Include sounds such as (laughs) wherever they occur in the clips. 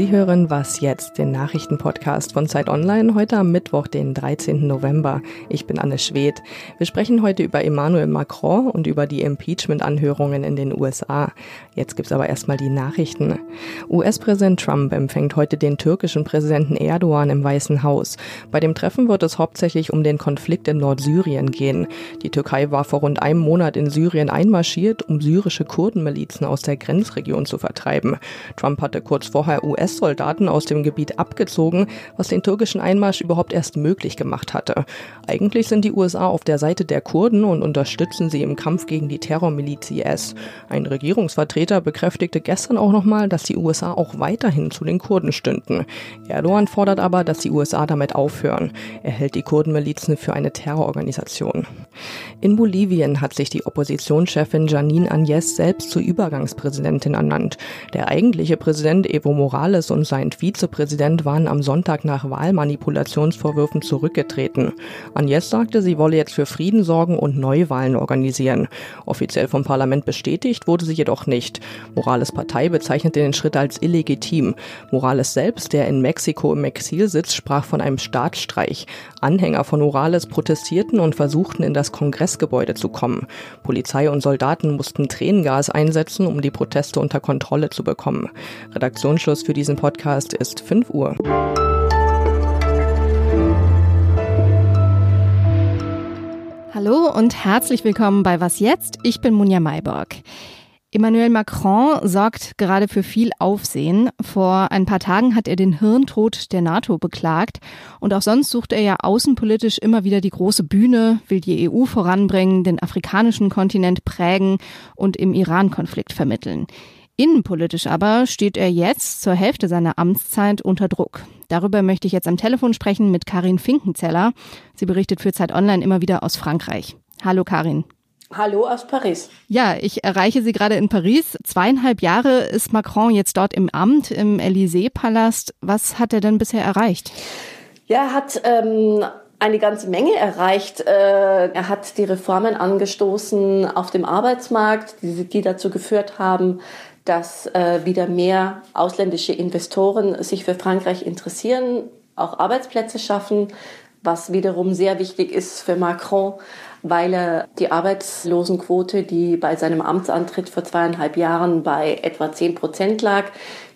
Sie hören Was jetzt, den Nachrichtenpodcast von Zeit Online, heute am Mittwoch, den 13. November. Ich bin Anne Schwedt. Wir sprechen heute über Emmanuel Macron und über die Impeachment-Anhörungen in den USA. Jetzt gibt's aber erstmal die Nachrichten. US-Präsident Trump empfängt heute den türkischen Präsidenten Erdogan im Weißen Haus. Bei dem Treffen wird es hauptsächlich um den Konflikt in Nordsyrien gehen. Die Türkei war vor rund einem Monat in Syrien einmarschiert, um syrische Kurdenmilizen aus der Grenzregion zu vertreiben. Trump hatte kurz vorher US-Soldaten aus dem Gebiet abgezogen, was den türkischen Einmarsch überhaupt erst möglich gemacht hatte. Eigentlich sind die USA auf der Seite der Kurden und unterstützen sie im Kampf gegen die Terrormiliz IS. Ein Regierungsvertreter bekräftigte gestern auch nochmal, dass die USA auch weiterhin zu den Kurden stünden. Erdogan fordert aber, dass die USA damit aufhören. Er hält die Kurdenmilizen für eine Terrororganisation. In Bolivien hat sich die Oppositionschefin Janine Agnes selbst zur Übergangspräsidentin ernannt. Der eigentliche Präsident Evo Morales und sein Vizepräsident waren am Sonntag nach Wahlmanipulationsvorwürfen zurückgetreten. Agnes sagte, sie wolle jetzt für Frieden sorgen und Neuwahlen organisieren. Offiziell vom Parlament bestätigt wurde sie jedoch nicht. Morales Partei bezeichnete den Schritt als illegitim. Morales selbst, der in Mexiko im Exil sitzt, sprach von einem Staatsstreich. Anhänger von Morales protestierten und versuchten in das Kongressgebäude zu kommen. Polizei und Soldaten mussten Tränengas einsetzen, um die Proteste unter Kontrolle zu bekommen. Redaktionsschluss für diesen Podcast ist 5 Uhr. Hallo und herzlich willkommen bei Was jetzt? Ich bin Munja Mayborg. Emmanuel Macron sorgt gerade für viel Aufsehen. Vor ein paar Tagen hat er den Hirntod der NATO beklagt und auch sonst sucht er ja außenpolitisch immer wieder die große Bühne, will die EU voranbringen, den afrikanischen Kontinent prägen und im Iran-Konflikt vermitteln. Innenpolitisch aber steht er jetzt zur Hälfte seiner Amtszeit unter Druck. Darüber möchte ich jetzt am Telefon sprechen mit Karin Finkenzeller. Sie berichtet für Zeit Online immer wieder aus Frankreich. Hallo Karin. Hallo aus Paris. Ja, ich erreiche Sie gerade in Paris. Zweieinhalb Jahre ist Macron jetzt dort im Amt, im Élysée-Palast. Was hat er denn bisher erreicht? Ja, er hat ähm, eine ganze Menge erreicht. Äh, er hat die Reformen angestoßen auf dem Arbeitsmarkt, die, die dazu geführt haben, dass äh, wieder mehr ausländische Investoren sich für Frankreich interessieren, auch Arbeitsplätze schaffen, was wiederum sehr wichtig ist für Macron, weil er die Arbeitslosenquote, die bei seinem Amtsantritt vor zweieinhalb Jahren bei etwa zehn Prozent lag,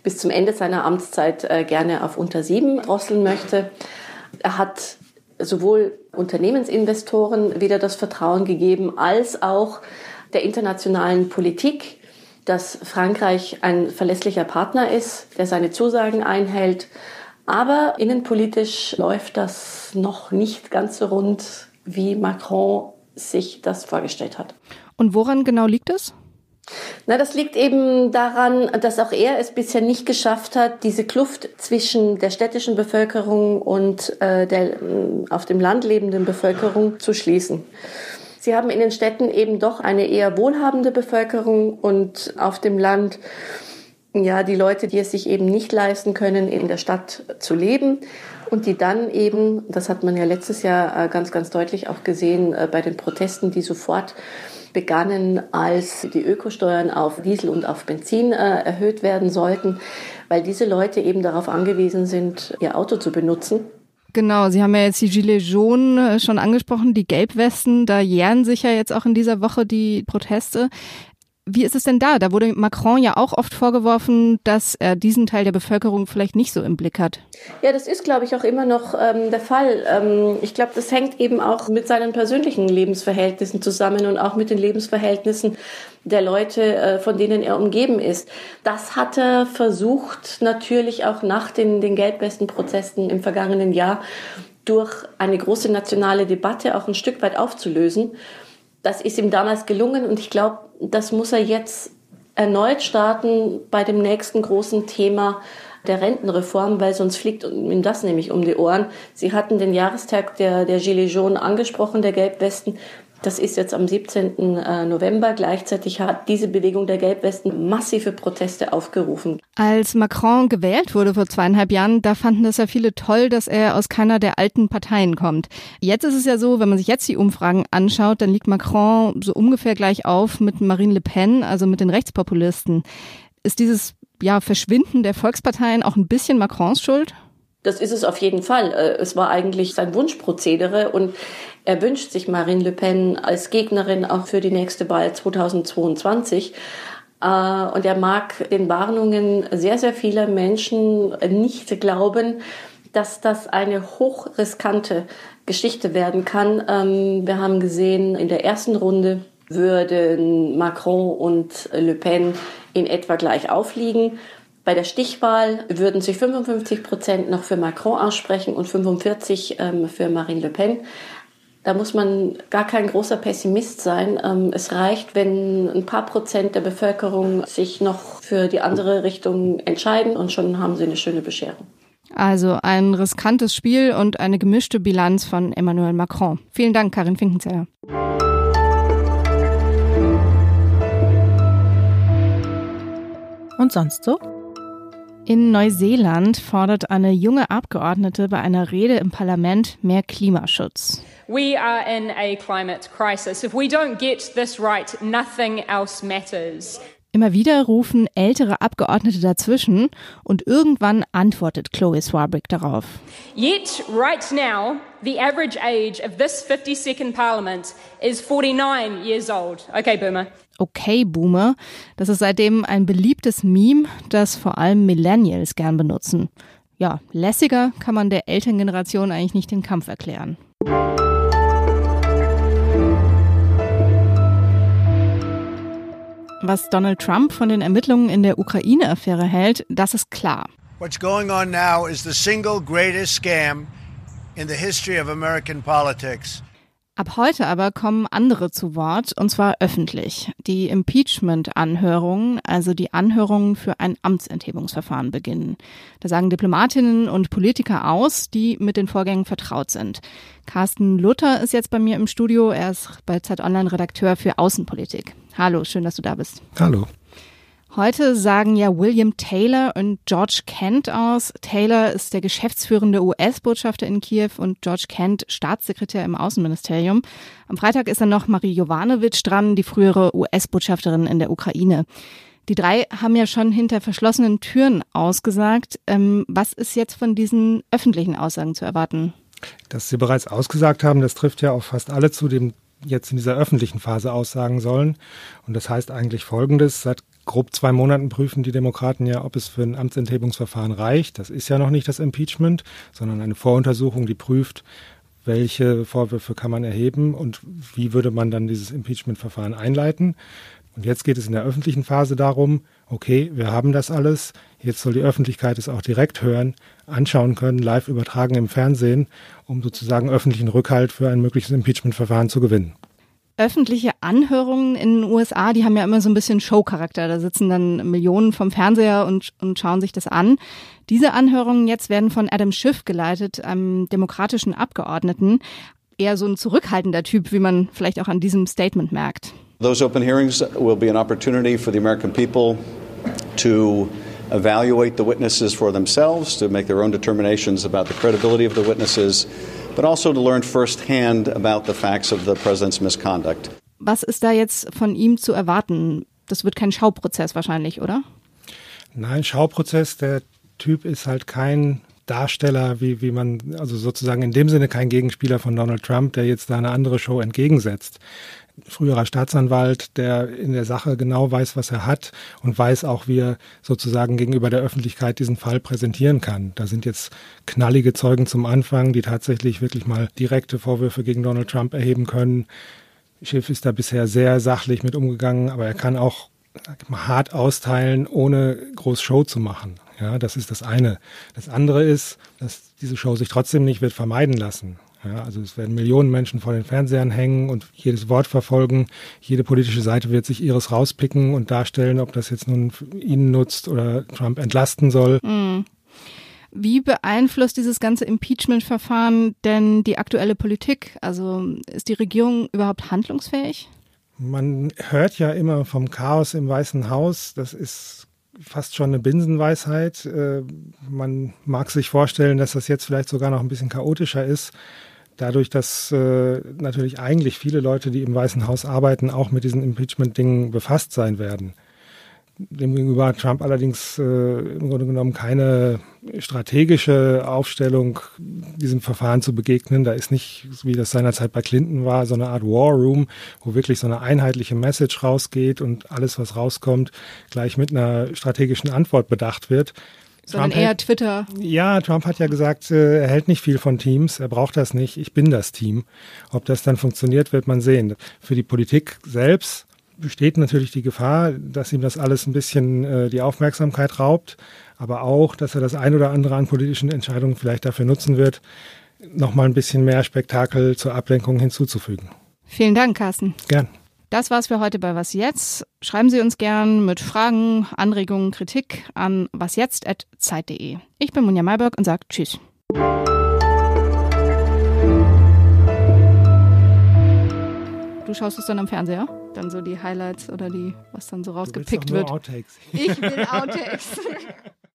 bis zum Ende seiner Amtszeit äh, gerne auf unter sieben drosseln möchte. Er hat sowohl Unternehmensinvestoren wieder das Vertrauen gegeben, als auch der internationalen Politik, dass Frankreich ein verlässlicher Partner ist, der seine Zusagen einhält. Aber innenpolitisch läuft das noch nicht ganz so rund, wie Macron sich das vorgestellt hat. Und woran genau liegt es? Na, das liegt eben daran, dass auch er es bisher nicht geschafft hat, diese Kluft zwischen der städtischen Bevölkerung und äh, der äh, auf dem Land lebenden Bevölkerung zu schließen. Sie haben in den Städten eben doch eine eher wohlhabende Bevölkerung und auf dem Land ja die Leute, die es sich eben nicht leisten können, in der Stadt zu leben und die dann eben, das hat man ja letztes Jahr äh, ganz, ganz deutlich auch gesehen äh, bei den Protesten, die sofort begannen, als die Ökosteuern auf Diesel und auf Benzin äh, erhöht werden sollten, weil diese Leute eben darauf angewiesen sind, ihr Auto zu benutzen Genau, Sie haben ja jetzt die Gilets jaunes äh, schon angesprochen, die Gelbwesten, da jähren sich ja jetzt auch in dieser Woche die Proteste. Wie ist es denn da? Da wurde Macron ja auch oft vorgeworfen, dass er diesen Teil der Bevölkerung vielleicht nicht so im Blick hat. Ja, das ist, glaube ich, auch immer noch ähm, der Fall. Ähm, ich glaube, das hängt eben auch mit seinen persönlichen Lebensverhältnissen zusammen und auch mit den Lebensverhältnissen der Leute, äh, von denen er umgeben ist. Das hat er versucht, natürlich auch nach den, den Gelbwesten-Prozessen im vergangenen Jahr durch eine große nationale Debatte auch ein Stück weit aufzulösen. Das ist ihm damals gelungen und ich glaube, das muss er jetzt erneut starten bei dem nächsten großen Thema der Rentenreform, weil sonst fliegt ihm das nämlich um die Ohren. Sie hatten den Jahrestag der, der Gilets jaunes angesprochen, der Gelbwesten. Das ist jetzt am 17. Äh, November. Gleichzeitig hat diese Bewegung der Gelbwesten massive Proteste aufgerufen. Als Macron gewählt wurde vor zweieinhalb Jahren, da fanden das ja viele toll, dass er aus keiner der alten Parteien kommt. Jetzt ist es ja so, wenn man sich jetzt die Umfragen anschaut, dann liegt Macron so ungefähr gleich auf mit Marine Le Pen, also mit den Rechtspopulisten. Ist dieses ja, Verschwinden der Volksparteien auch ein bisschen Macrons Schuld? Das ist es auf jeden Fall. Äh, es war eigentlich sein Wunschprozedere und er wünscht sich Marine Le Pen als Gegnerin auch für die nächste Wahl 2022. Äh, und er mag den Warnungen sehr, sehr vieler Menschen nicht glauben, dass das eine hochriskante Geschichte werden kann. Ähm, wir haben gesehen, in der ersten Runde würden Macron und Le Pen in etwa gleich aufliegen. Bei der Stichwahl würden sich 55 Prozent noch für Macron aussprechen und 45 ähm, für Marine Le Pen. Da muss man gar kein großer Pessimist sein. Ähm, es reicht, wenn ein paar Prozent der Bevölkerung sich noch für die andere Richtung entscheiden und schon haben sie eine schöne Bescherung. Also ein riskantes Spiel und eine gemischte Bilanz von Emmanuel Macron. Vielen Dank, Karin Finkenzeller. Und sonst so? In Neuseeland fordert eine junge Abgeordnete bei einer Rede im Parlament mehr Klimaschutz. We are in a climate crisis. If we don't get this right, nothing else matters. Immer wieder rufen ältere Abgeordnete dazwischen und irgendwann antwortet Chloe Swarbrick darauf. Yet, right now, the average age of this 52nd Parliament is 49 years old. Okay, Boomer. Okay, Boomer. Das ist seitdem ein beliebtes Meme, das vor allem Millennials gern benutzen. Ja, lässiger kann man der Elterngeneration eigentlich nicht den Kampf erklären. Was Donald Trump von den Ermittlungen in der Ukraine-Affäre hält, das ist klar. What's going on now is the single greatest scam in the history of American politics. Ab heute aber kommen andere zu Wort, und zwar öffentlich. Die Impeachment-Anhörungen, also die Anhörungen für ein Amtsenthebungsverfahren beginnen. Da sagen Diplomatinnen und Politiker aus, die mit den Vorgängen vertraut sind. Carsten Luther ist jetzt bei mir im Studio. Er ist bei Zeit Online Redakteur für Außenpolitik. Hallo, schön, dass du da bist. Hallo. Heute sagen ja William Taylor und George Kent aus. Taylor ist der geschäftsführende US-Botschafter in Kiew und George Kent Staatssekretär im Außenministerium. Am Freitag ist dann noch Marie Jovanovic dran, die frühere US-Botschafterin in der Ukraine. Die drei haben ja schon hinter verschlossenen Türen ausgesagt. Ähm, was ist jetzt von diesen öffentlichen Aussagen zu erwarten? Dass sie bereits ausgesagt haben, das trifft ja auf fast alle zu, die jetzt in dieser öffentlichen Phase aussagen sollen. Und das heißt eigentlich Folgendes. Seit grob zwei Monaten prüfen die Demokraten ja, ob es für ein Amtsenthebungsverfahren reicht. Das ist ja noch nicht das Impeachment, sondern eine Voruntersuchung, die prüft, welche Vorwürfe kann man erheben und wie würde man dann dieses Impeachment-Verfahren einleiten. Und jetzt geht es in der öffentlichen Phase darum, okay, wir haben das alles, jetzt soll die Öffentlichkeit es auch direkt hören, anschauen können, live übertragen im Fernsehen, um sozusagen öffentlichen Rückhalt für ein mögliches Impeachment-Verfahren zu gewinnen öffentliche Anhörungen in den USA, die haben ja immer so ein bisschen Showcharakter. Da sitzen dann Millionen vom Fernseher und, und schauen sich das an. Diese Anhörungen jetzt werden von Adam Schiff geleitet, einem demokratischen Abgeordneten. Eher so ein zurückhaltender Typ, wie man vielleicht auch an diesem Statement merkt. Those open hearings will be an opportunity for the American people to evaluate the witnesses for themselves, to make their own determinations about the credibility of the witnesses but also to learn firsthand about the facts of the president's misconduct. Was ist da jetzt von ihm zu erwarten? Das wird kein Schauprozess wahrscheinlich, oder? Nein, Schauprozess, der Typ ist halt kein Darsteller, wie, wie man, also sozusagen in dem Sinne kein Gegenspieler von Donald Trump, der jetzt da eine andere Show entgegensetzt früherer Staatsanwalt, der in der Sache genau weiß, was er hat und weiß auch, wie er sozusagen gegenüber der Öffentlichkeit diesen Fall präsentieren kann. Da sind jetzt knallige Zeugen zum Anfang, die tatsächlich wirklich mal direkte Vorwürfe gegen Donald Trump erheben können. Schiff ist da bisher sehr sachlich mit umgegangen, aber er kann auch mal, hart austeilen, ohne groß Show zu machen. Ja, das ist das eine. Das andere ist, dass diese Show sich trotzdem nicht wird vermeiden lassen. Ja, also es werden Millionen Menschen vor den Fernsehern hängen und jedes Wort verfolgen. Jede politische Seite wird sich ihres rauspicken und darstellen, ob das jetzt nun ihnen nutzt oder Trump entlasten soll. Mhm. Wie beeinflusst dieses ganze Impeachment-Verfahren denn die aktuelle Politik? Also ist die Regierung überhaupt handlungsfähig? Man hört ja immer vom Chaos im Weißen Haus. Das ist fast schon eine Binsenweisheit. Äh, man mag sich vorstellen, dass das jetzt vielleicht sogar noch ein bisschen chaotischer ist dadurch, dass äh, natürlich eigentlich viele Leute, die im Weißen Haus arbeiten, auch mit diesen Impeachment-Dingen befasst sein werden. Demgegenüber hat Trump allerdings äh, im Grunde genommen keine strategische Aufstellung, diesem Verfahren zu begegnen. Da ist nicht, wie das seinerzeit bei Clinton war, so eine Art War Room, wo wirklich so eine einheitliche Message rausgeht und alles, was rauskommt, gleich mit einer strategischen Antwort bedacht wird. Sondern Trump eher hält, Twitter. Ja, Trump hat ja gesagt, äh, er hält nicht viel von Teams, er braucht das nicht, ich bin das Team. Ob das dann funktioniert, wird man sehen. Für die Politik selbst besteht natürlich die Gefahr, dass ihm das alles ein bisschen äh, die Aufmerksamkeit raubt, aber auch, dass er das ein oder andere an politischen Entscheidungen vielleicht dafür nutzen wird, nochmal ein bisschen mehr Spektakel zur Ablenkung hinzuzufügen. Vielen Dank, Carsten. Gern. Das war's für heute bei Was Jetzt. Schreiben Sie uns gern mit Fragen, Anregungen, Kritik an wasjetzt.zeit.de. Ich bin Munja Mayberg und sage Tschüss. Du schaust es dann am Fernseher? Dann so die Highlights oder die, was dann so rausgepickt wird. Outtakes. Ich will Outtakes. (laughs)